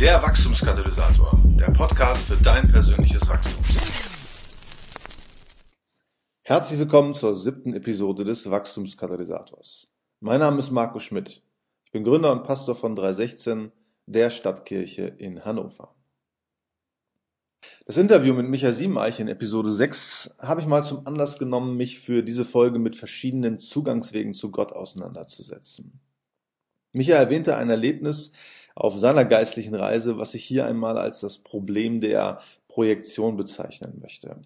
Der Wachstumskatalysator, der Podcast für dein persönliches Wachstum. Herzlich willkommen zur siebten Episode des Wachstumskatalysators. Mein Name ist Marco Schmidt. Ich bin Gründer und Pastor von 316, der Stadtkirche in Hannover. Das Interview mit Michael Siemeich in Episode 6 habe ich mal zum Anlass genommen, mich für diese Folge mit verschiedenen Zugangswegen zu Gott auseinanderzusetzen. Michael erwähnte ein Erlebnis auf seiner geistlichen Reise, was ich hier einmal als das Problem der Projektion bezeichnen möchte.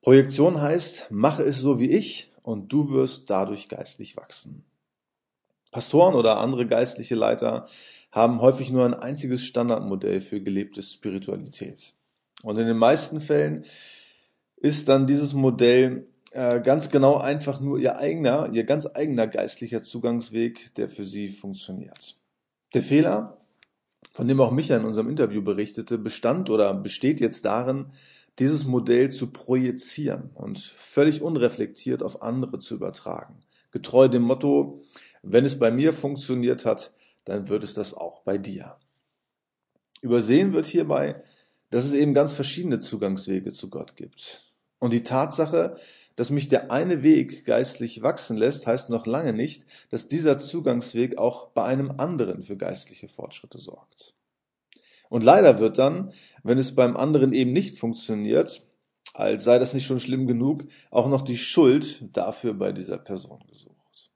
Projektion heißt, mache es so wie ich und du wirst dadurch geistlich wachsen. Pastoren oder andere geistliche Leiter haben häufig nur ein einziges Standardmodell für gelebte Spiritualität. Und in den meisten Fällen ist dann dieses Modell äh, ganz genau einfach nur ihr eigener, ihr ganz eigener geistlicher Zugangsweg, der für sie funktioniert. Der Fehler, von dem auch Michael in unserem Interview berichtete, bestand oder besteht jetzt darin, dieses Modell zu projizieren und völlig unreflektiert auf andere zu übertragen. Getreu dem Motto, wenn es bei mir funktioniert hat, dann wird es das auch bei dir. Übersehen wird hierbei, dass es eben ganz verschiedene Zugangswege zu Gott gibt. Und die Tatsache, dass mich der eine Weg geistlich wachsen lässt, heißt noch lange nicht, dass dieser Zugangsweg auch bei einem anderen für geistliche Fortschritte sorgt. Und leider wird dann, wenn es beim anderen eben nicht funktioniert, als sei das nicht schon schlimm genug, auch noch die Schuld dafür bei dieser Person gesucht.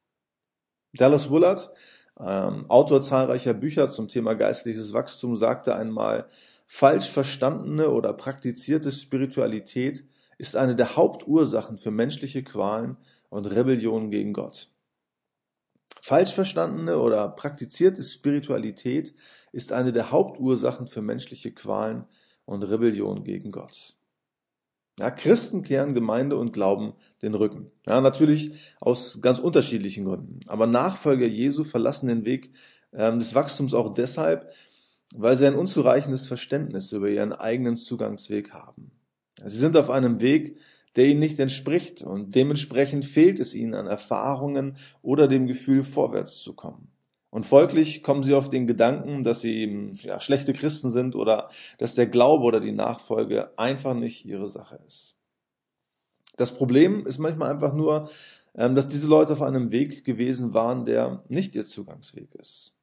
Dallas Willard, ähm, Autor zahlreicher Bücher zum Thema geistliches Wachstum, sagte einmal, falsch verstandene oder praktizierte Spiritualität ist eine der Hauptursachen für menschliche Qualen und Rebellion gegen Gott. Falsch verstandene oder praktizierte Spiritualität ist eine der Hauptursachen für menschliche Qualen und Rebellion gegen Gott. Ja, Christen kehren Gemeinde und Glauben den Rücken. Ja, natürlich aus ganz unterschiedlichen Gründen. Aber Nachfolger Jesu verlassen den Weg ähm, des Wachstums auch deshalb, weil sie ein unzureichendes Verständnis über ihren eigenen Zugangsweg haben. Sie sind auf einem Weg, der ihnen nicht entspricht und dementsprechend fehlt es ihnen an Erfahrungen oder dem Gefühl, vorwärts zu kommen. Und folglich kommen sie auf den Gedanken, dass sie ja, schlechte Christen sind oder dass der Glaube oder die Nachfolge einfach nicht ihre Sache ist. Das Problem ist manchmal einfach nur, ähm, dass diese Leute auf einem Weg gewesen waren, der nicht ihr Zugangsweg ist.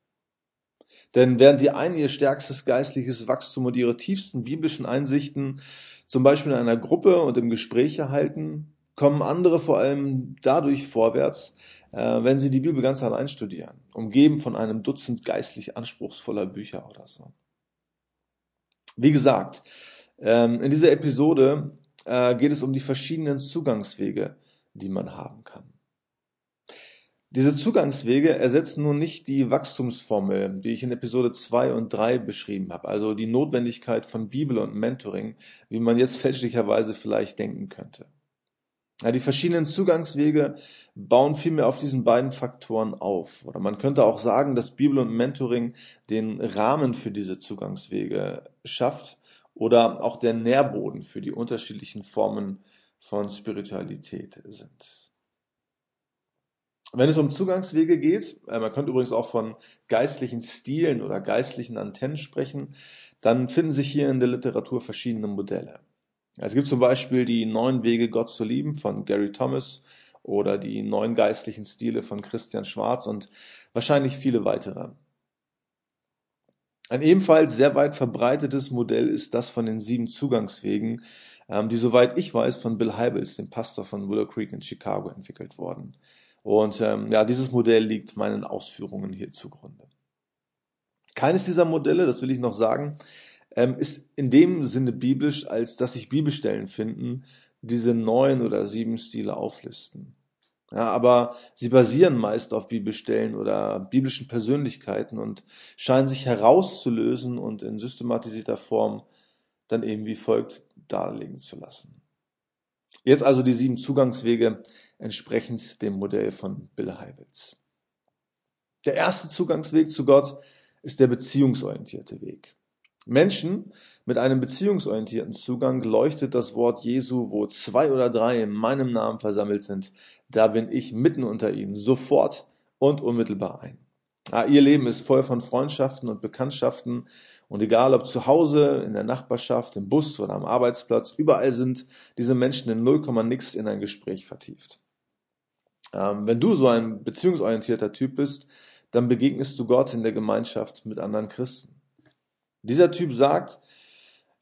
Denn während die einen ihr stärkstes geistliches Wachstum und ihre tiefsten biblischen Einsichten zum Beispiel in einer Gruppe und im Gespräch erhalten, kommen andere vor allem dadurch vorwärts, äh, wenn sie die Bibel ganz allein studieren, umgeben von einem Dutzend geistlich anspruchsvoller Bücher oder so. Wie gesagt, ähm, in dieser Episode äh, geht es um die verschiedenen Zugangswege, die man haben kann. Diese Zugangswege ersetzen nun nicht die Wachstumsformel, die ich in Episode 2 und 3 beschrieben habe, also die Notwendigkeit von Bibel und Mentoring, wie man jetzt fälschlicherweise vielleicht denken könnte. Ja, die verschiedenen Zugangswege bauen vielmehr auf diesen beiden Faktoren auf. Oder man könnte auch sagen, dass Bibel und Mentoring den Rahmen für diese Zugangswege schafft oder auch der Nährboden für die unterschiedlichen Formen von Spiritualität sind. Wenn es um Zugangswege geht, äh, man könnte übrigens auch von geistlichen Stilen oder geistlichen Antennen sprechen, dann finden sich hier in der Literatur verschiedene Modelle. Es gibt zum Beispiel die neun Wege, Gott zu lieben von Gary Thomas oder die neun geistlichen Stile von Christian Schwarz und wahrscheinlich viele weitere. Ein ebenfalls sehr weit verbreitetes Modell ist das von den sieben Zugangswegen, ähm, die soweit ich weiß von Bill Hybels, dem Pastor von Willow Creek in Chicago, entwickelt wurden. Und ähm, ja, dieses Modell liegt meinen Ausführungen hier zugrunde. Keines dieser Modelle, das will ich noch sagen, ähm, ist in dem Sinne biblisch, als dass sich Bibelstellen finden, diese neun oder sieben Stile auflisten. Ja, aber sie basieren meist auf Bibelstellen oder biblischen Persönlichkeiten und scheinen sich herauszulösen und in systematisierter Form dann eben wie folgt darlegen zu lassen. Jetzt also die sieben Zugangswege entsprechend dem Modell von Bill Heibels. Der erste Zugangsweg zu Gott ist der beziehungsorientierte Weg. Menschen mit einem beziehungsorientierten Zugang leuchtet das Wort Jesu, wo zwei oder drei in meinem Namen versammelt sind, da bin ich mitten unter ihnen, sofort und unmittelbar ein. Ja, ihr Leben ist voll von Freundschaften und Bekanntschaften und egal ob zu Hause, in der Nachbarschaft, im Bus oder am Arbeitsplatz, überall sind diese Menschen in 0, nix in ein Gespräch vertieft. Ähm, wenn du so ein beziehungsorientierter Typ bist, dann begegnest du Gott in der Gemeinschaft mit anderen Christen. Dieser Typ sagt,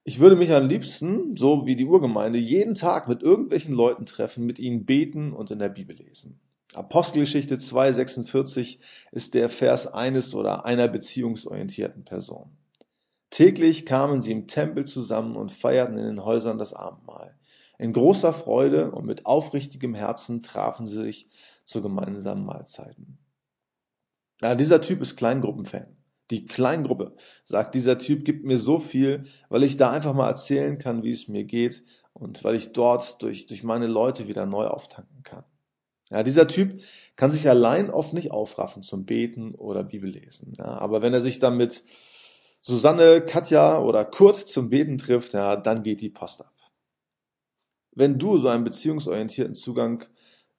ich würde mich am liebsten, so wie die Urgemeinde, jeden Tag mit irgendwelchen Leuten treffen, mit ihnen beten und in der Bibel lesen. Apostelgeschichte 2,46 ist der Vers eines oder einer beziehungsorientierten Person. Täglich kamen sie im Tempel zusammen und feierten in den Häusern das Abendmahl. In großer Freude und mit aufrichtigem Herzen trafen sie sich zu gemeinsamen Mahlzeiten. Ja, dieser Typ ist Kleingruppenfan. Die Kleingruppe, sagt dieser Typ, gibt mir so viel, weil ich da einfach mal erzählen kann, wie es mir geht und weil ich dort durch, durch meine Leute wieder neu auftanken kann. Ja, dieser Typ kann sich allein oft nicht aufraffen zum Beten oder Bibellesen. Ja, aber wenn er sich dann mit Susanne, Katja oder Kurt zum Beten trifft, ja, dann geht die Post ab. Wenn du so einen beziehungsorientierten Zugang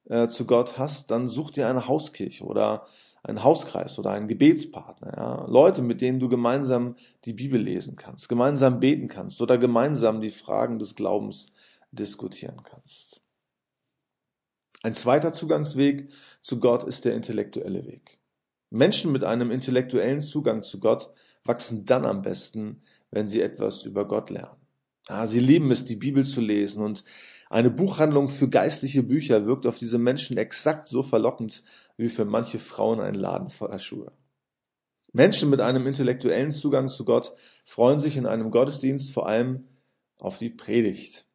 äh, zu Gott hast, dann such dir eine Hauskirche oder einen Hauskreis oder einen Gebetspartner, ja? Leute, mit denen du gemeinsam die Bibel lesen kannst, gemeinsam beten kannst oder gemeinsam die Fragen des Glaubens diskutieren kannst. Ein zweiter Zugangsweg zu Gott ist der intellektuelle Weg. Menschen mit einem intellektuellen Zugang zu Gott wachsen dann am besten, wenn sie etwas über Gott lernen. Ja, sie lieben es, die Bibel zu lesen und eine Buchhandlung für geistliche Bücher wirkt auf diese Menschen exakt so verlockend wie für manche Frauen ein Laden voller Schuhe. Menschen mit einem intellektuellen Zugang zu Gott freuen sich in einem Gottesdienst vor allem auf die Predigt.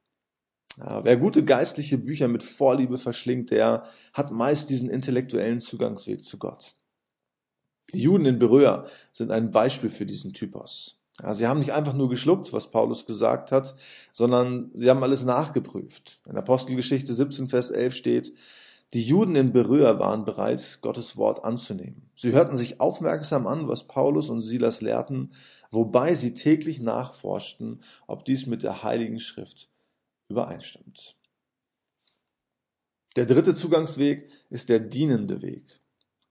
Ja, wer gute geistliche Bücher mit Vorliebe verschlingt, der hat meist diesen intellektuellen Zugangsweg zu Gott. Die Juden in Beröa sind ein Beispiel für diesen Typus. Ja, sie haben nicht einfach nur geschluckt, was Paulus gesagt hat, sondern sie haben alles nachgeprüft. In Apostelgeschichte 17, Vers 11 steht, die Juden in Beröa waren bereit, Gottes Wort anzunehmen. Sie hörten sich aufmerksam an, was Paulus und Silas lehrten, wobei sie täglich nachforschten, ob dies mit der Heiligen Schrift übereinstimmt. Der dritte Zugangsweg ist der dienende Weg.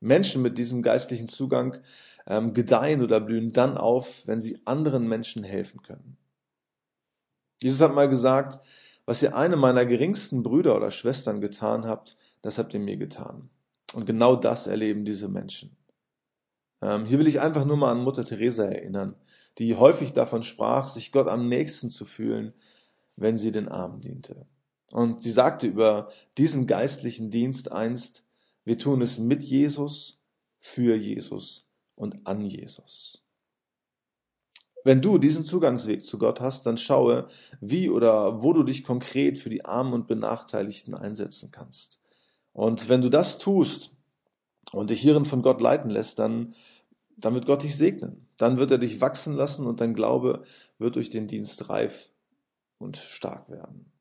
Menschen mit diesem geistlichen Zugang ähm, gedeihen oder blühen dann auf, wenn sie anderen Menschen helfen können. Jesus hat mal gesagt, was ihr einem meiner geringsten Brüder oder Schwestern getan habt, das habt ihr mir getan. Und genau das erleben diese Menschen. Ähm, hier will ich einfach nur mal an Mutter Teresa erinnern, die häufig davon sprach, sich Gott am nächsten zu fühlen, wenn sie den Armen diente. Und sie sagte über diesen geistlichen Dienst einst, wir tun es mit Jesus, für Jesus und an Jesus. Wenn du diesen Zugangsweg zu Gott hast, dann schaue, wie oder wo du dich konkret für die Armen und Benachteiligten einsetzen kannst. Und wenn du das tust und dich hierin von Gott leiten lässt, dann, dann wird Gott dich segnen. Dann wird er dich wachsen lassen und dein Glaube wird durch den Dienst reif und stark werden.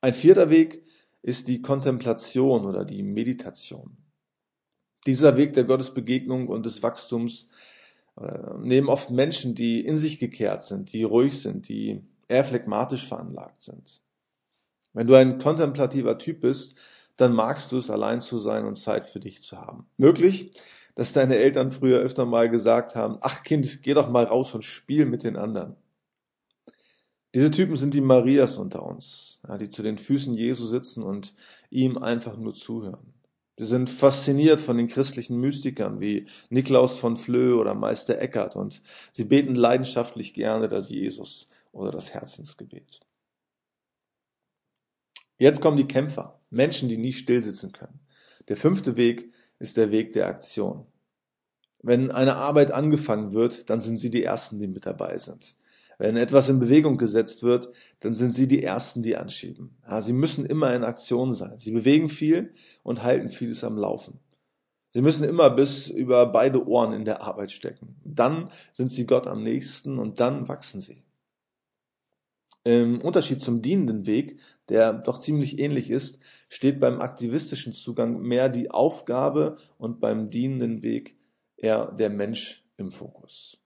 Ein vierter Weg ist die Kontemplation oder die Meditation. Dieser Weg der Gottesbegegnung und des Wachstums äh, nehmen oft Menschen, die in sich gekehrt sind, die ruhig sind, die eher phlegmatisch veranlagt sind. Wenn du ein kontemplativer Typ bist, dann magst du es, allein zu sein und Zeit für dich zu haben. Möglich, dass deine Eltern früher öfter mal gesagt haben, ach Kind, geh doch mal raus und spiel mit den anderen. Diese Typen sind die Marias unter uns, ja, die zu den Füßen Jesu sitzen und ihm einfach nur zuhören. Sie sind fasziniert von den christlichen Mystikern wie Niklaus von Flö oder Meister Eckert und sie beten leidenschaftlich gerne das Jesus oder das Herzensgebet. Jetzt kommen die Kämpfer, Menschen, die nie stillsitzen können. Der fünfte Weg ist der Weg der Aktion. Wenn eine Arbeit angefangen wird, dann sind sie die Ersten, die mit dabei sind. Wenn etwas in Bewegung gesetzt wird, dann sind sie die Ersten, die anschieben. Ja, sie müssen immer in Aktion sein. Sie bewegen viel und halten vieles am Laufen. Sie müssen immer bis über beide Ohren in der Arbeit stecken. Dann sind sie Gott am nächsten und dann wachsen sie. Im Unterschied zum dienenden Weg, der doch ziemlich ähnlich ist, steht beim aktivistischen Zugang mehr die Aufgabe und beim dienenden Weg eher der Mensch im Fokus.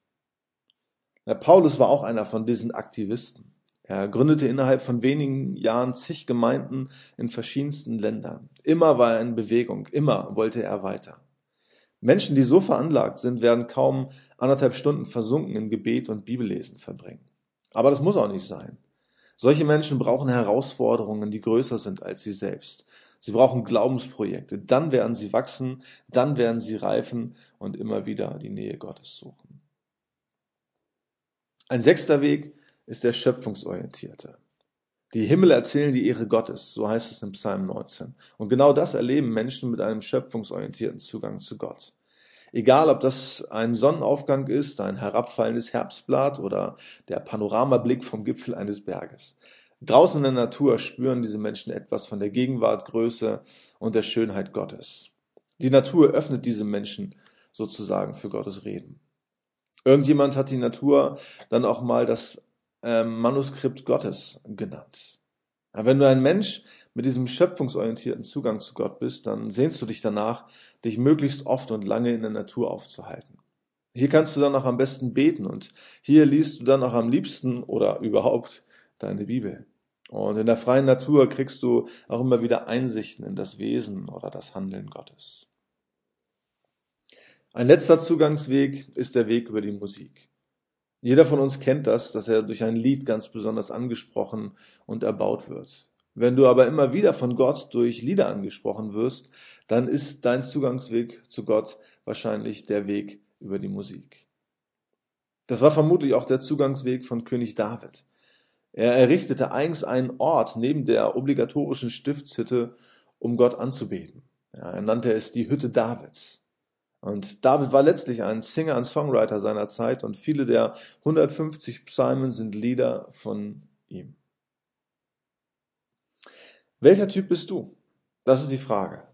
Der Paulus war auch einer von diesen Aktivisten. Er gründete innerhalb von wenigen Jahren zig Gemeinden in verschiedensten Ländern. Immer war er in Bewegung, immer wollte er weiter. Menschen, die so veranlagt sind, werden kaum anderthalb Stunden versunken in Gebet und Bibellesen verbringen. Aber das muss auch nicht sein. Solche Menschen brauchen Herausforderungen, die größer sind als sie selbst. Sie brauchen Glaubensprojekte. Dann werden sie wachsen, dann werden sie reifen und immer wieder die Nähe Gottes suchen. Ein sechster Weg ist der schöpfungsorientierte. Die Himmel erzählen die Ehre Gottes, so heißt es im Psalm 19. Und genau das erleben Menschen mit einem schöpfungsorientierten Zugang zu Gott. Egal, ob das ein Sonnenaufgang ist, ein herabfallendes Herbstblatt oder der Panoramablick vom Gipfel eines Berges. Draußen in der Natur spüren diese Menschen etwas von der Gegenwart, Größe und der Schönheit Gottes. Die Natur öffnet diese Menschen sozusagen für Gottes Reden. Irgendjemand hat die Natur dann auch mal das äh, Manuskript Gottes genannt. Ja, wenn du ein Mensch mit diesem schöpfungsorientierten Zugang zu Gott bist, dann sehnst du dich danach, dich möglichst oft und lange in der Natur aufzuhalten. Hier kannst du dann auch am besten beten und hier liest du dann auch am liebsten oder überhaupt deine Bibel. Und in der freien Natur kriegst du auch immer wieder Einsichten in das Wesen oder das Handeln Gottes. Ein letzter Zugangsweg ist der Weg über die Musik. Jeder von uns kennt das, dass er durch ein Lied ganz besonders angesprochen und erbaut wird. Wenn du aber immer wieder von Gott durch Lieder angesprochen wirst, dann ist dein Zugangsweg zu Gott wahrscheinlich der Weg über die Musik. Das war vermutlich auch der Zugangsweg von König David. Er errichtete eigens einen Ort neben der obligatorischen Stiftshütte, um Gott anzubeten. Ja, er nannte es die Hütte Davids. Und David war letztlich ein Singer und Songwriter seiner Zeit und viele der 150 Psalmen sind Lieder von ihm. Welcher Typ bist du? Das ist die Frage.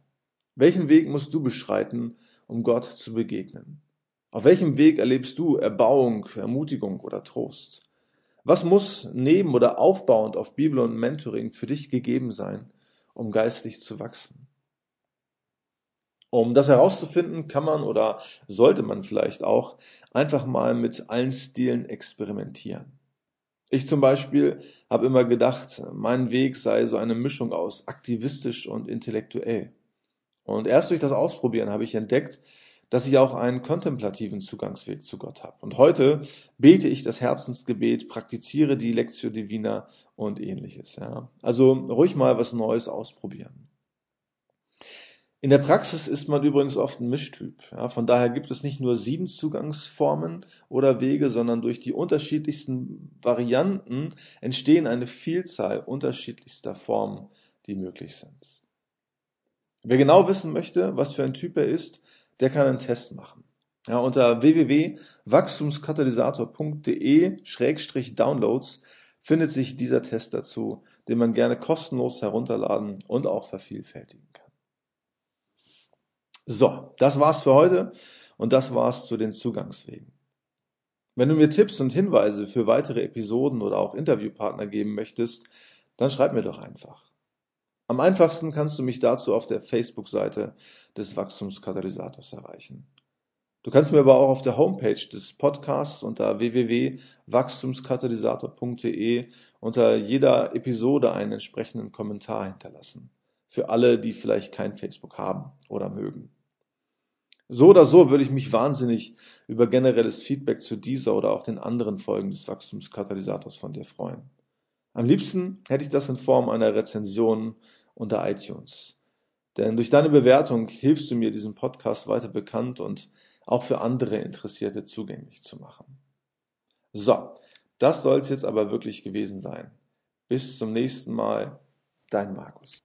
Welchen Weg musst du beschreiten, um Gott zu begegnen? Auf welchem Weg erlebst du Erbauung, Ermutigung oder Trost? Was muss neben oder aufbauend auf Bibel und Mentoring für dich gegeben sein, um geistlich zu wachsen? Um das herauszufinden, kann man oder sollte man vielleicht auch einfach mal mit allen Stilen experimentieren. Ich zum Beispiel habe immer gedacht, mein Weg sei so eine Mischung aus aktivistisch und intellektuell. Und erst durch das Ausprobieren habe ich entdeckt, dass ich auch einen kontemplativen Zugangsweg zu Gott habe. Und heute bete ich das Herzensgebet, praktiziere die Lectio Divina und ähnliches. Ja. Also ruhig mal was Neues ausprobieren. In der Praxis ist man übrigens oft ein Mischtyp. Ja, von daher gibt es nicht nur sieben Zugangsformen oder Wege, sondern durch die unterschiedlichsten Varianten entstehen eine Vielzahl unterschiedlichster Formen, die möglich sind. Wer genau wissen möchte, was für ein Typ er ist, der kann einen Test machen. Ja, unter www.wachstumskatalysator.de-downloads findet sich dieser Test dazu, den man gerne kostenlos herunterladen und auch vervielfältigen kann. So, das war's für heute und das war's zu den Zugangswegen. Wenn du mir Tipps und Hinweise für weitere Episoden oder auch Interviewpartner geben möchtest, dann schreib mir doch einfach. Am einfachsten kannst du mich dazu auf der Facebook-Seite des Wachstumskatalysators erreichen. Du kannst mir aber auch auf der Homepage des Podcasts unter www.wachstumskatalysator.de unter jeder Episode einen entsprechenden Kommentar hinterlassen. Für alle, die vielleicht kein Facebook haben oder mögen. So oder so würde ich mich wahnsinnig über generelles Feedback zu dieser oder auch den anderen Folgen des Wachstumskatalysators von dir freuen. Am liebsten hätte ich das in Form einer Rezension unter iTunes. Denn durch deine Bewertung hilfst du mir, diesen Podcast weiter bekannt und auch für andere Interessierte zugänglich zu machen. So, das soll es jetzt aber wirklich gewesen sein. Bis zum nächsten Mal, dein Markus.